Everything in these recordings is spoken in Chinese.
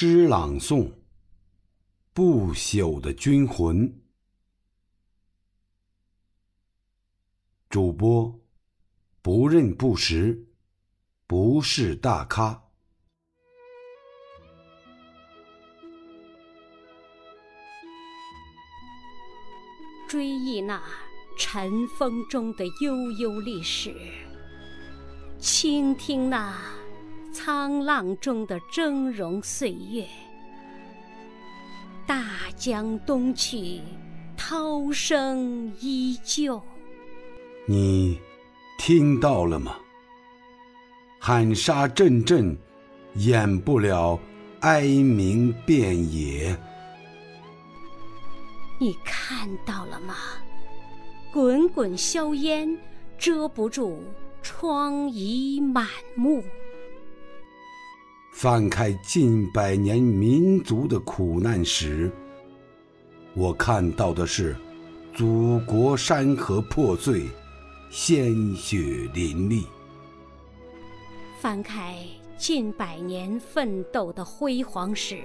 诗朗诵：不朽的军魂。主播不认不识，不是大咖。追忆那尘封中的悠悠历史，倾听那沧浪中的峥嵘岁月。大江东去，涛声依旧。你听到了吗？喊杀阵阵，掩不了哀鸣遍野。你看到了吗？滚滚硝烟遮不住疮痍满目。翻开近百年民族的苦难史，我看到的是祖国山河破碎，鲜血淋漓。翻开近百年奋斗的辉煌史。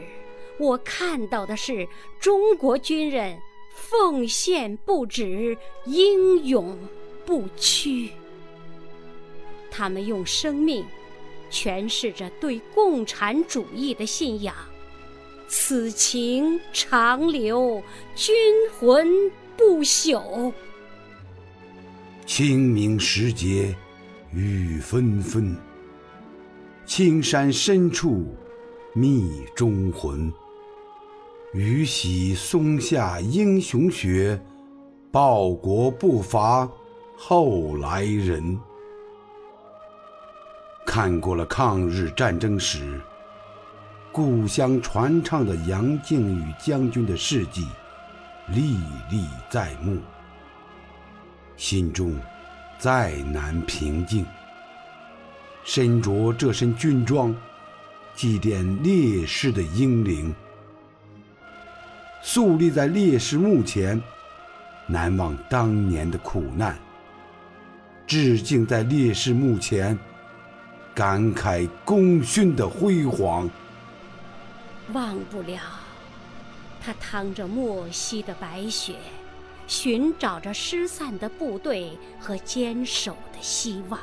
我看到的是中国军人奉献不止、英勇不屈。他们用生命诠释着对共产主义的信仰，此情长留，军魂不朽。清明时节雨纷纷，青山深处觅忠魂。雨洗松下英雄血，报国不乏后来人。看过了抗日战争史，故乡传唱的杨靖宇将军的事迹历历在目，心中再难平静。身着这身军装，祭奠烈士的英灵。肃立在烈士墓前，难忘当年的苦难；致敬在烈士墓前，感慨功勋的辉煌。忘不了他趟着漠西的白雪，寻找着失散的部队和坚守的希望。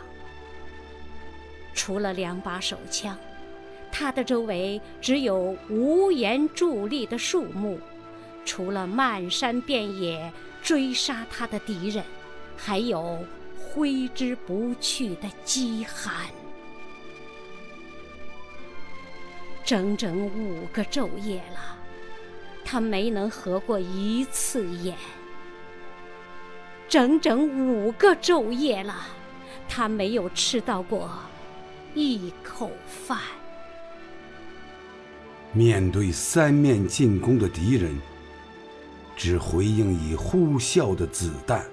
除了两把手枪，他的周围只有无言伫立的树木。除了漫山遍野追杀他的敌人，还有挥之不去的饥寒。整整五个昼夜了，他没能合过一次眼。整整五个昼夜了，他没有吃到过一口饭。面对三面进攻的敌人。只回应以呼啸的子弹，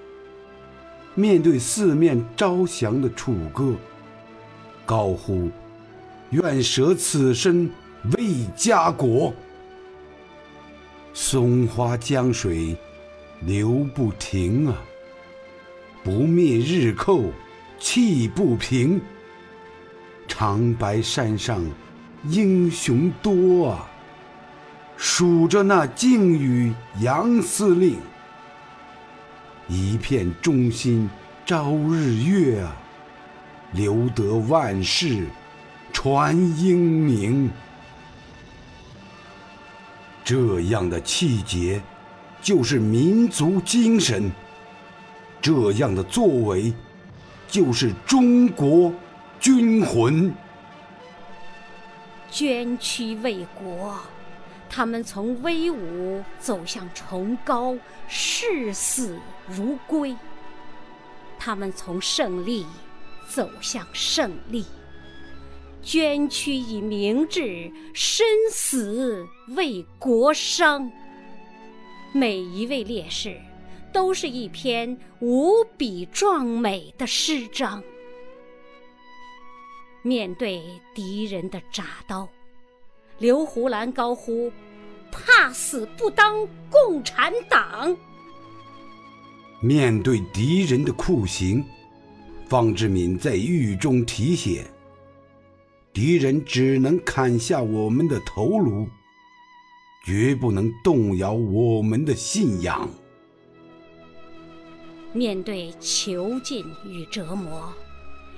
面对四面招降的楚歌，高呼“愿舍此身为家国”。松花江水流不停啊，不灭日寇气不平。长白山上英雄多啊。数着那靖宇杨司令，一片忠心朝日月啊，留得万世传英名。这样的气节，就是民族精神；这样的作为，就是中国军魂。捐躯为国。他们从威武走向崇高，视死如归；他们从胜利走向胜利，捐躯以明志，身死为国殇。每一位烈士，都是一篇无比壮美的诗章。面对敌人的铡刀。刘胡兰高呼：“怕死不当共产党！”面对敌人的酷刑，方志敏在狱中题写：“敌人只能砍下我们的头颅，绝不能动摇我们的信仰。面对囚禁与折磨，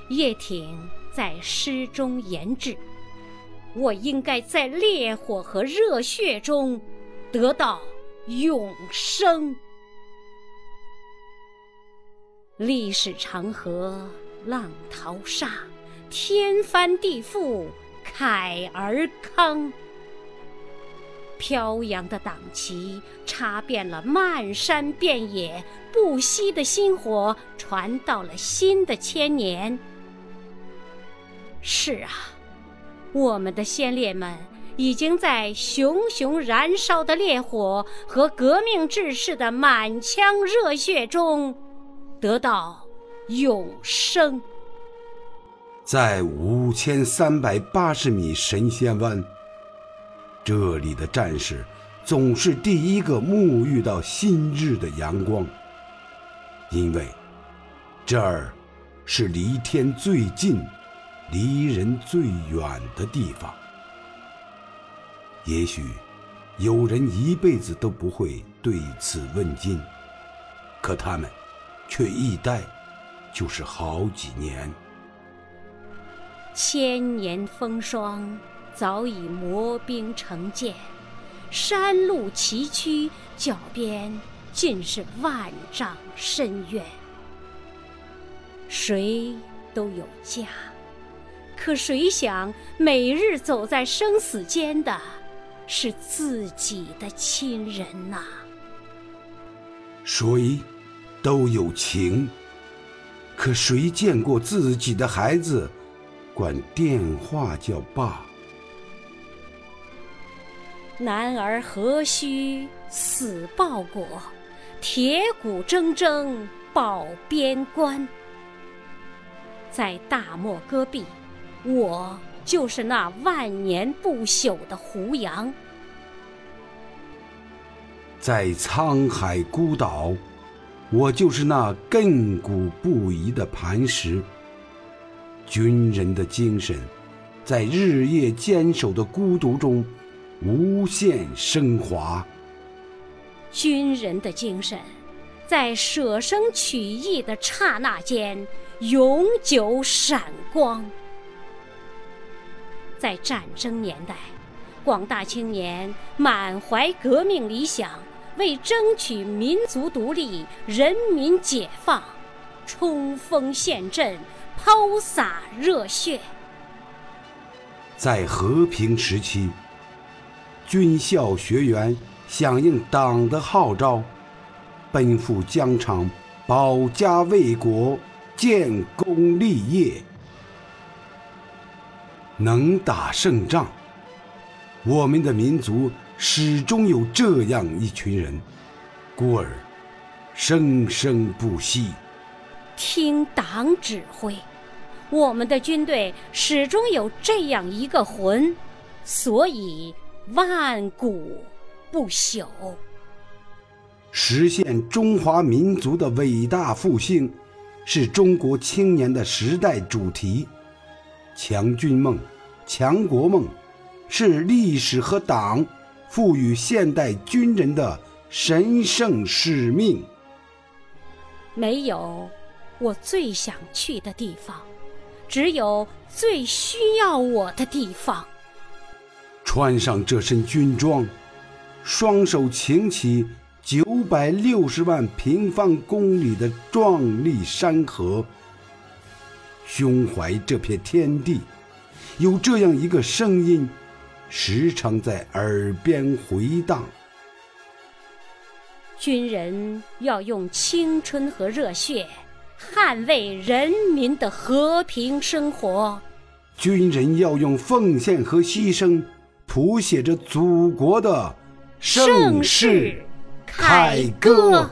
叶挺在诗中言志：“我应该在烈火和热血中得到永生。历史长河浪淘沙，天翻地覆慨而慷。”飘扬的党旗插遍了漫山遍野，不息的薪火传到了新的千年。是啊，我们的先烈们已经在熊熊燃烧的烈火和革命志士的满腔热血中得到永生。在五千三百八十米神仙湾。这里的战士总是第一个沐浴到新日的阳光，因为这儿是离天最近、离人最远的地方。也许有人一辈子都不会对此问津，可他们却一待就是好几年。千年风霜。早已磨冰成剑，山路崎岖，脚边尽是万丈深渊。谁都有家，可谁想每日走在生死间的，是自己的亲人呐？谁都有情，可谁见过自己的孩子管电话叫爸？男儿何须死报国，铁骨铮铮保边关。在大漠戈壁，我就是那万年不朽的胡杨；在沧海孤岛，我就是那亘古不移的磐石。军人的精神，在日夜坚守的孤独中。无限升华。军人的精神，在舍生取义的刹那间永久闪光。在战争年代，广大青年满怀革命理想，为争取民族独立、人民解放，冲锋陷阵，抛洒热血。在和平时期。军校学员响应党的号召，奔赴疆场，保家卫国，建功立业，能打胜仗。我们的民族始终有这样一群人，故而生生不息。听党指挥，我们的军队始终有这样一个魂，所以。万古不朽，实现中华民族的伟大复兴，是中国青年的时代主题。强军梦、强国梦，是历史和党赋予现代军人的神圣使命。没有我最想去的地方，只有最需要我的地方。穿上这身军装，双手擎起九百六十万平方公里的壮丽山河，胸怀这片天地，有这样一个声音，时常在耳边回荡：军人要用青春和热血捍卫人民的和平生活，军人要用奉献和牺牲。谱写着祖国的盛世凯歌。